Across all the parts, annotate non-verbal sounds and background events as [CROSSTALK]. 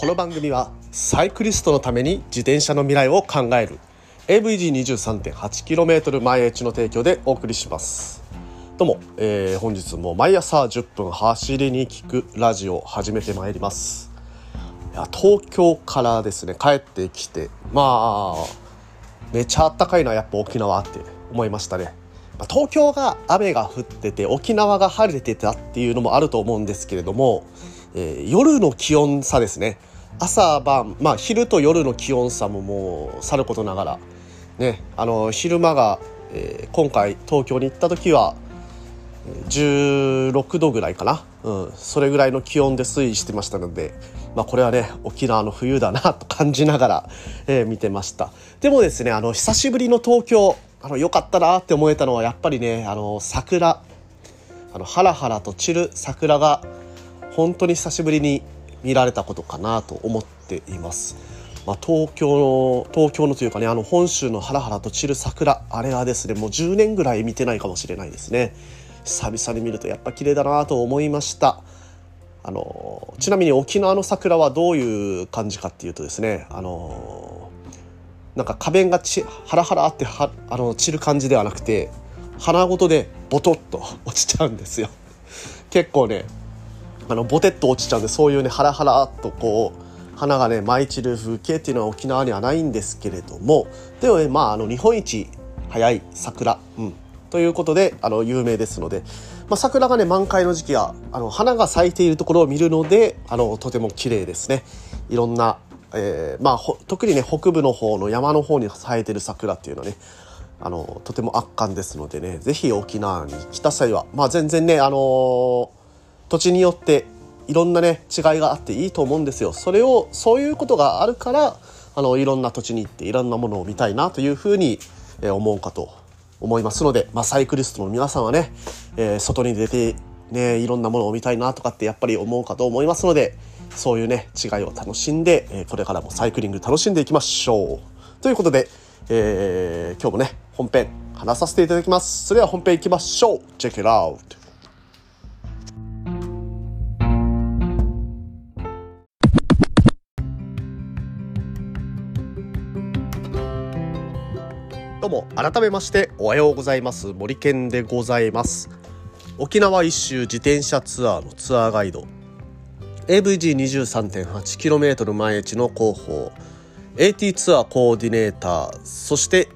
この番組はサイクリストのために自転車の未来を考える。AVG23.8km 毎日の提供でお送りします。どうも、えー、本日も毎朝10分走りに聞くラジオ始めてまいります。いや東京からですね帰ってきてまあめちゃあったかいのはやっぱ沖縄って思いましたね。東京が雨が降ってて沖縄が晴れてたっていうのもあると思うんですけれども、えー、夜の気温差ですね。朝晩まあ昼と夜の気温差ももうさることながらねあの昼間が、えー、今回東京に行った時は16度ぐらいかな、うん、それぐらいの気温で推移してましたので、まあ、これはね沖縄の冬だなと感じながら、えー、見てました。でもですねあの久しぶりの東京あの良かったなって思えたのはやっぱりねあの桜。あのハラハラと散る桜が本当に久しぶりに見られたことかなと思っています。まあ、東京の東京のというかねあの本州のハラハラと散る桜あれはですねもう10年ぐらい見てないかもしれないですね。久々に見るとやっぱ綺麗だなと思いました。あのちなみに沖縄の桜はどういう感じかっていうとですねあのなんか花弁がちハラハラってはあの散る感じではなくて花ごとでボトッと落ちちゃうんですよ。結構ねあのボテッと落ちちゃうんでそういうねハラハラっとこう花がね舞い散る風景っていうのは沖縄にはないんですけれどもでもねまああの日本一早い桜、うん、ということであの有名ですので、まあ、桜がね満開の時期はあの花が咲いているところを見るのであのとても綺麗ですね。いろんな、えー、まあ特にね北部の方の山の方に咲いてる桜っていうのはねあのとても圧巻ですのでね是非沖縄に来た際はまあ全然ねあのー土地によっていろんなね違いがあっていいと思うんですよ。それをそういうことがあるからあのいろんな土地に行っていろんなものを見たいなというふうに思うかと思いますので、まあ、サイクリストの皆さんはね、えー、外に出てねいろんなものを見たいなとかってやっぱり思うかと思いますのでそういうね違いを楽しんで、え、これからもサイクリング楽しんでいきましょう。ということで、えー、今日もね本編話させていただきます。それでは本編いきましょう。Check it out! どうも改めましておはようございます。森健でございます。沖縄一周自転車ツアーのツアーガイド。AVG23.8km 毎日の広報。AT ツアーコーディネーター。そして、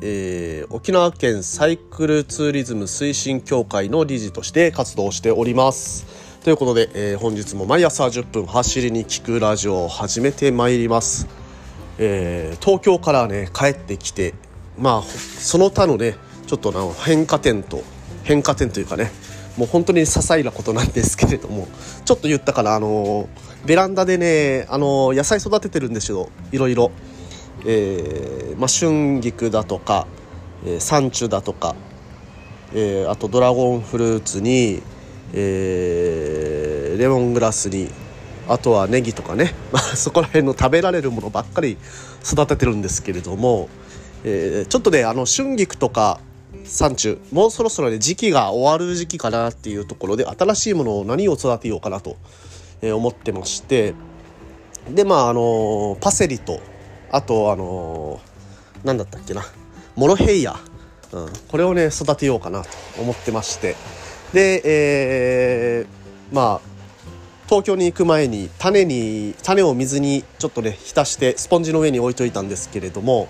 えー、沖縄県サイクルツーリズム推進協会の理事として活動しております。ということで、えー、本日も毎朝10分走りに聞くラジオを始めてまいります、えー、東京からね帰ってきてまあその他のねちょっとな変化点と変化点というかねもう本当に些細なことなんですけれどもちょっと言ったからあのベランダでねあの野菜育ててるんですよ。いろいろ、えーまあ、春菊だとか、えー、サンチュだとか、えー、あとドラゴンフルーツに、えー、レモングラスにあとはネギとかね、[LAUGHS] まあ、そこら辺の食べられるものばっかり育ててるんですけれどもえー、ちょっとねあの春菊とか山中もうそろそろね時期が終わる時期かなっていうところで新しいものを何を育てようかなと、思ってましてでまああのパセリとあとあの何だったっけなモロヘイヤ、うん、これをね育てようかなと思ってましてで、えー、まあ東京に行く前に種に種を水にちょっとね浸してスポンジの上に置いといたんですけれども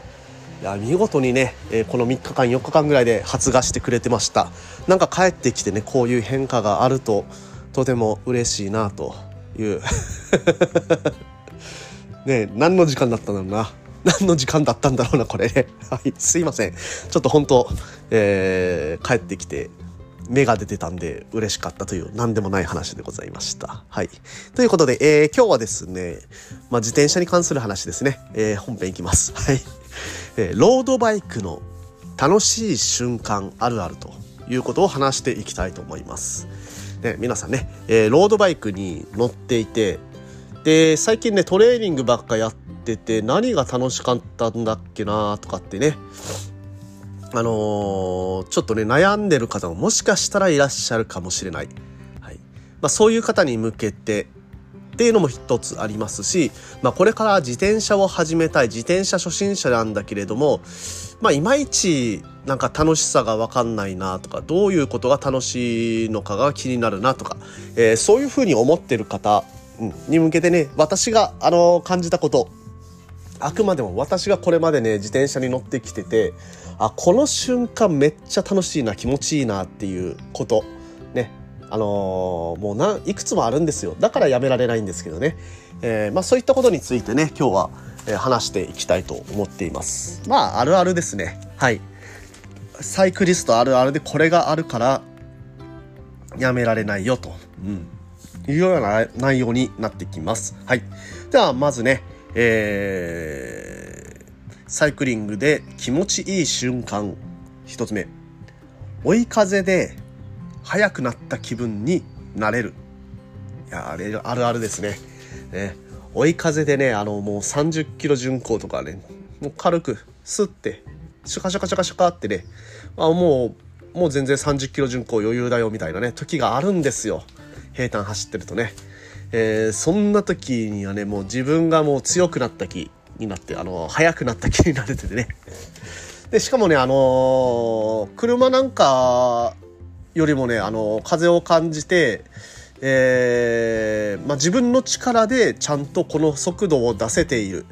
いや見事にね、えー、この3日間4日間ぐらいで発芽してくれてましたなんか帰ってきてねこういう変化があるととても嬉しいなという [LAUGHS] ね何の時間だったんだろうな何の時間だったんだろうなこれね [LAUGHS] はいすいませんちょっと本当、えー、帰ってきて芽が出てたんで嬉しかったという何でもない話でございました。はい。ということで、えー、今日はですね、まあ、自転車に関する話ですね。えー、本編いきます。はい。[LAUGHS] えー、ロードバイクの楽しい瞬間あるあるということを話していきたいと思います。ね、皆さんね、えー、ロードバイクに乗っていてで最近ねトレーニングばっかやってて何が楽しかったんだっけなとかってねあのー、ちょっとね悩んでる方ももしかしたらいらっしゃるかもしれない、はいまあ、そういう方に向けてっていうのも一つありますし、まあ、これから自転車を始めたい自転車初心者なんだけれども、まあ、いまいちなんか楽しさが分かんないなとかどういうことが楽しいのかが気になるなとか、えー、そういうふうに思ってる方に向けてね私があの感じたことあくまでも私がこれまでね自転車に乗ってきててあこの瞬間めっちゃ楽しいな気持ちいいなっていうこと。あのー、もうないくつもあるんですよ。だからやめられないんですけどね、えー、まあ、そういったことについてね今日は、え話していきたいと思っています。まああるあるですね。はい。サイクリストあるあるでこれがあるからやめられないよと、うん、いうような内容になってきます。はい。ではまずねえー、サイクリングで気持ちいい瞬間。一つ目。追い風で速くなった気分になれる。いやあれあるあるですね。ね。追い風でねあのもう30キロ巡航とかねもう軽くスッてシュカシュカシュカシュカってねあもうもう全然30キロ巡航余裕だよみたいなね時があるんですよ。平坦走ってるとね。えー、そんな時にはね、もう自分がもう強くなった気になって、あの、速くなった気になれててね。で、しかもね、あのー、車なんかよりもね、あの、風を感じて、えー、まあ、自分の力でちゃんとこの速度を出せている。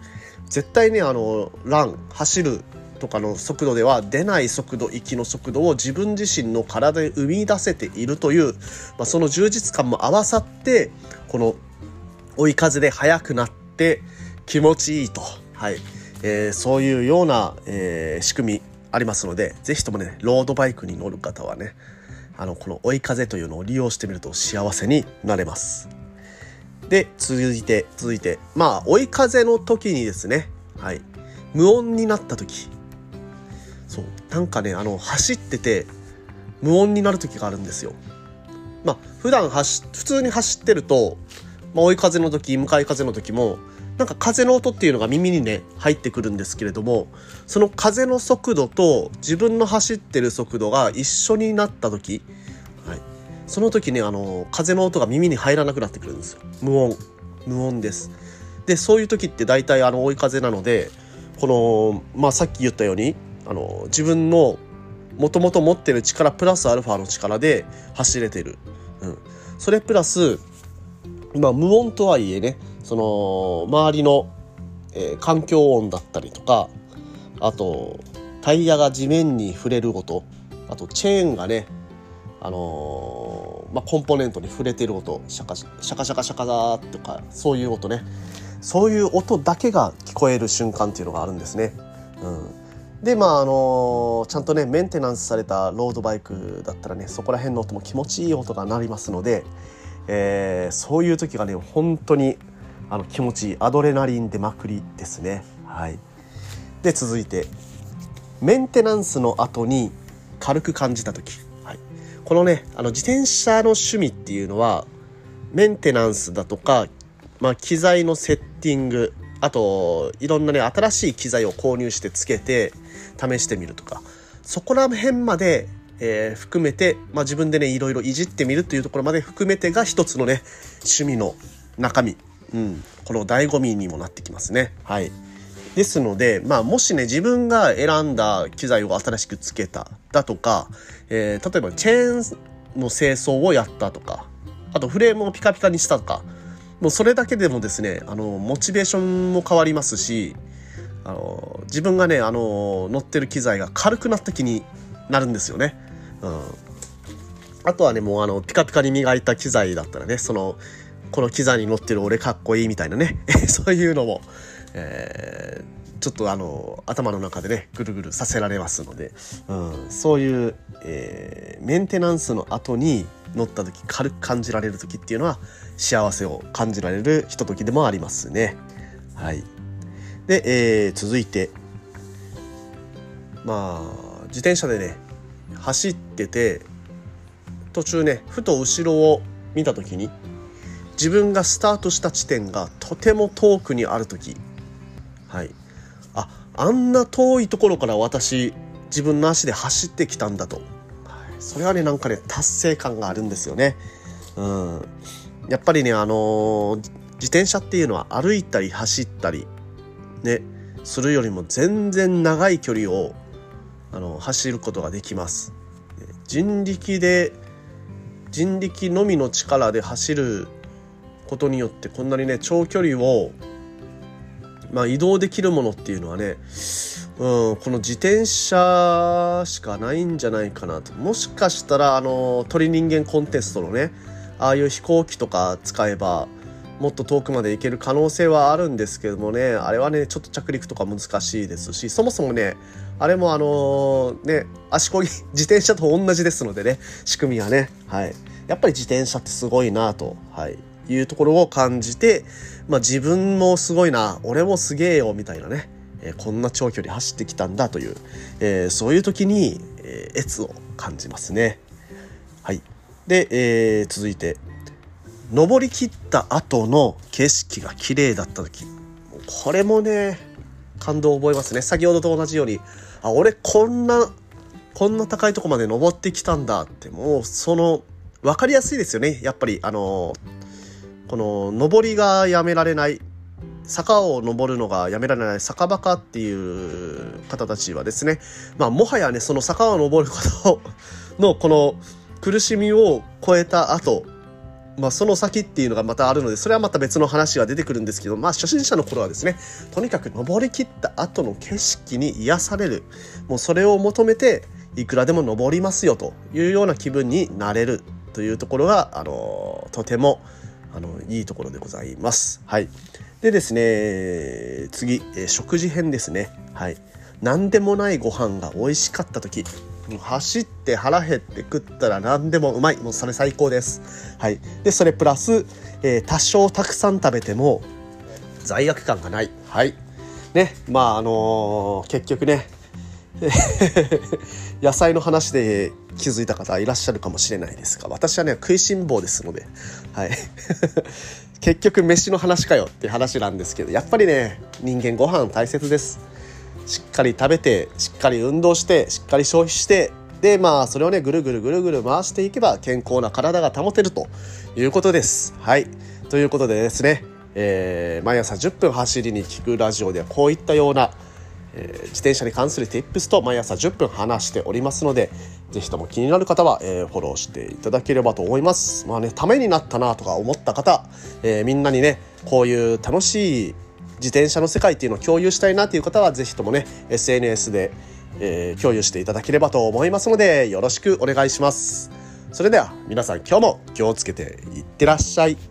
絶対ね、あの、ラン、走るとかの速度では出ない速度、息の速度を自分自身の体で生み出せているという、まあ、その充実感も合わさって、この追い風で速くなって気持ちいいと、はいえー、そういうような、えー、仕組みありますので是非ともねロードバイクに乗る方はねあのこの追い風というのを利用してみると幸せになれます。で続いて続いてまあ追い風の時にですねはい無音になった時そうなんかねあの走ってて無音になる時があるんですよ。まあ、普段走、普通に走ってると、まあ、追い風の時、向かい風の時も、なんか風の音っていうのが耳にね、入ってくるんですけれども、その風の速度と自分の走ってる速度が一緒になった時、はい。その時ね、あの、風の音が耳に入らなくなってくるんですよ。無音。無音です。で、そういう時って大体あの、追い風なので、この、まあ、さっき言ったように、あの、自分のもともと持ってる力プラスアルファの力で走れてる。うん。それプラス、まあ無音とはいえね、その周りの、えー、環境音だったりとか、あとタイヤが地面に触れる音、あとチェーンがね、あのー、まあ、コンポーネントに触れてる音、シャカシャカシャカシャカだとか、そういう音ね。そういう音だけが聞こえる瞬間っていうのがあるんですね。うん。でまああのちゃんとねメンテナンスされたロードバイクだったらねそこら辺の音も気持ちいい音が鳴りますので、えー、そういう時がね本当にあの気持ちいいアドレナリン出まくりですね。はい、で続いてメンテナンスの後に軽く感じた時、はい、このねあの自転車の趣味っていうのはメンテナンスだとか、まあ、機材のセッティングあといろんなね新しい機材を購入してつけて試してみるとか。そこら辺まで、えー、含めて、まあ、自分でねいろいろいじってみるっていうところまで含めてが一つのね趣味の中身、うん、この醍醐味にもなってきますね。はいですので、まあ、もしね、自分が選んだ機材を新しくつけただとか、えー、例えばチェーンの清掃をやったとか、あとフレームをピカピカにしたとか、もうそれだけでもですね、あの、モチベーションも変わりますし、あの、自分がね、あの、乗ってる機材が軽くなった気になるんですよね。うん。あとはね、もうあの、ピカピカに磨いた機材だったらね、その、この機材に乗ってる俺かっこいいみたいなね、[LAUGHS] そういうのも、えー、ちょっとあの、頭の中でね、ぐるぐるさせられますので、うん、そういう、えー、メンテナンスの後に、乗った時軽く感じられる時っていうのは幸せを感じられるひとときでもありますね。はい。で、えー、続いて。まあ自転車でね走ってて途中ねふと後ろを見た時に自分がスタートした地点がとても遠くにある時。はい。ああんな遠いところから私自分の足で走ってきたんだと。それはねなんかね達成感があるんですよね。うん、やっぱりねあのー、自転車っていうのは歩いたり走ったりねするよりも全然長い距離をあの走ることができます。人力で人力のみの力で走ることによってこんなにね長距離を、まあ、移動できるものっていうのはねうん、この自転車しかないんじゃないかなと。もしかしたらあの鳥人間コンテストのねああいう飛行機とか使えばもっと遠くまで行ける可能性はあるんですけどもねあれはねちょっと着陸とか難しいですしそもそもねあれもあのね足こぎ [LAUGHS] 自転車と同じですのでね仕組みはね。はい。やっぱり自転車ってすごいなと、はい、いうところを感じて、まあ、自分もすごいな俺もすげえよみたいなねえこんな長距離走ってきたんだという、えー、そういう時に、えー、越を感じますね。はい。で、えー、続いて、登りきった後の景色が綺麗だった時。これもね、感動を覚えますね。先ほどと同じように、あ、俺こんな、こんな高いとこまで登ってきたんだって、もうその、分かりやすいですよね。やっぱり、あのこの、登りがやめられない。坂を登るのがやめられない坂バカっていう方たちはですね、まあ、もはやね、その坂を登ることのこの苦しみを超えた後、まあ、その先っていうのがまたあるので、それはまた別の話が出てくるんですけど、まあ、初心者の頃はですね、とにかく登りきった後の景色に癒される。もうそれを求めて、いくらでも登りますよというような気分になれるというところが、あの、とても、あの、いいところでございます。はい。でですね、次、え食事編ですね。はい。何でもないご飯が美味しかった時。走って腹減って食ったら何でもうまい。もうそれ最高です。はい。で、それプラス、えー、多少たくさん食べても罪悪感がない。はい。ね、まああのー、結局ね、[LAUGHS] 野菜の話で気づいた方いらっしゃるかもしれないですが私はね食いしん坊ですので、はい、[LAUGHS] 結局飯の話かよっていう話なんですけどやっぱりね人間ご飯大切です。しっかり食べてしっかり運動してしっかり消費してでまあそれをねぐるぐるぐるぐる回していけば健康な体が保てるということです。はい。ということでですね、えー、毎朝10分走りに聞くラジオではこういったようなえー、自転車に関する Tips と毎朝10分話しておりますので、ぜひとも気になる方は、えー、フォローしていただければと思います。まあね、ためになったなとか思った方、えー、みんなにね、こういう楽しい自転車の世界っていうのを共有したいなという方は、ぜひともね、SNS で、え、共有していただければと思いますので、よろしくお願いします。それでは皆さん今日も気をつけていってらっしゃい。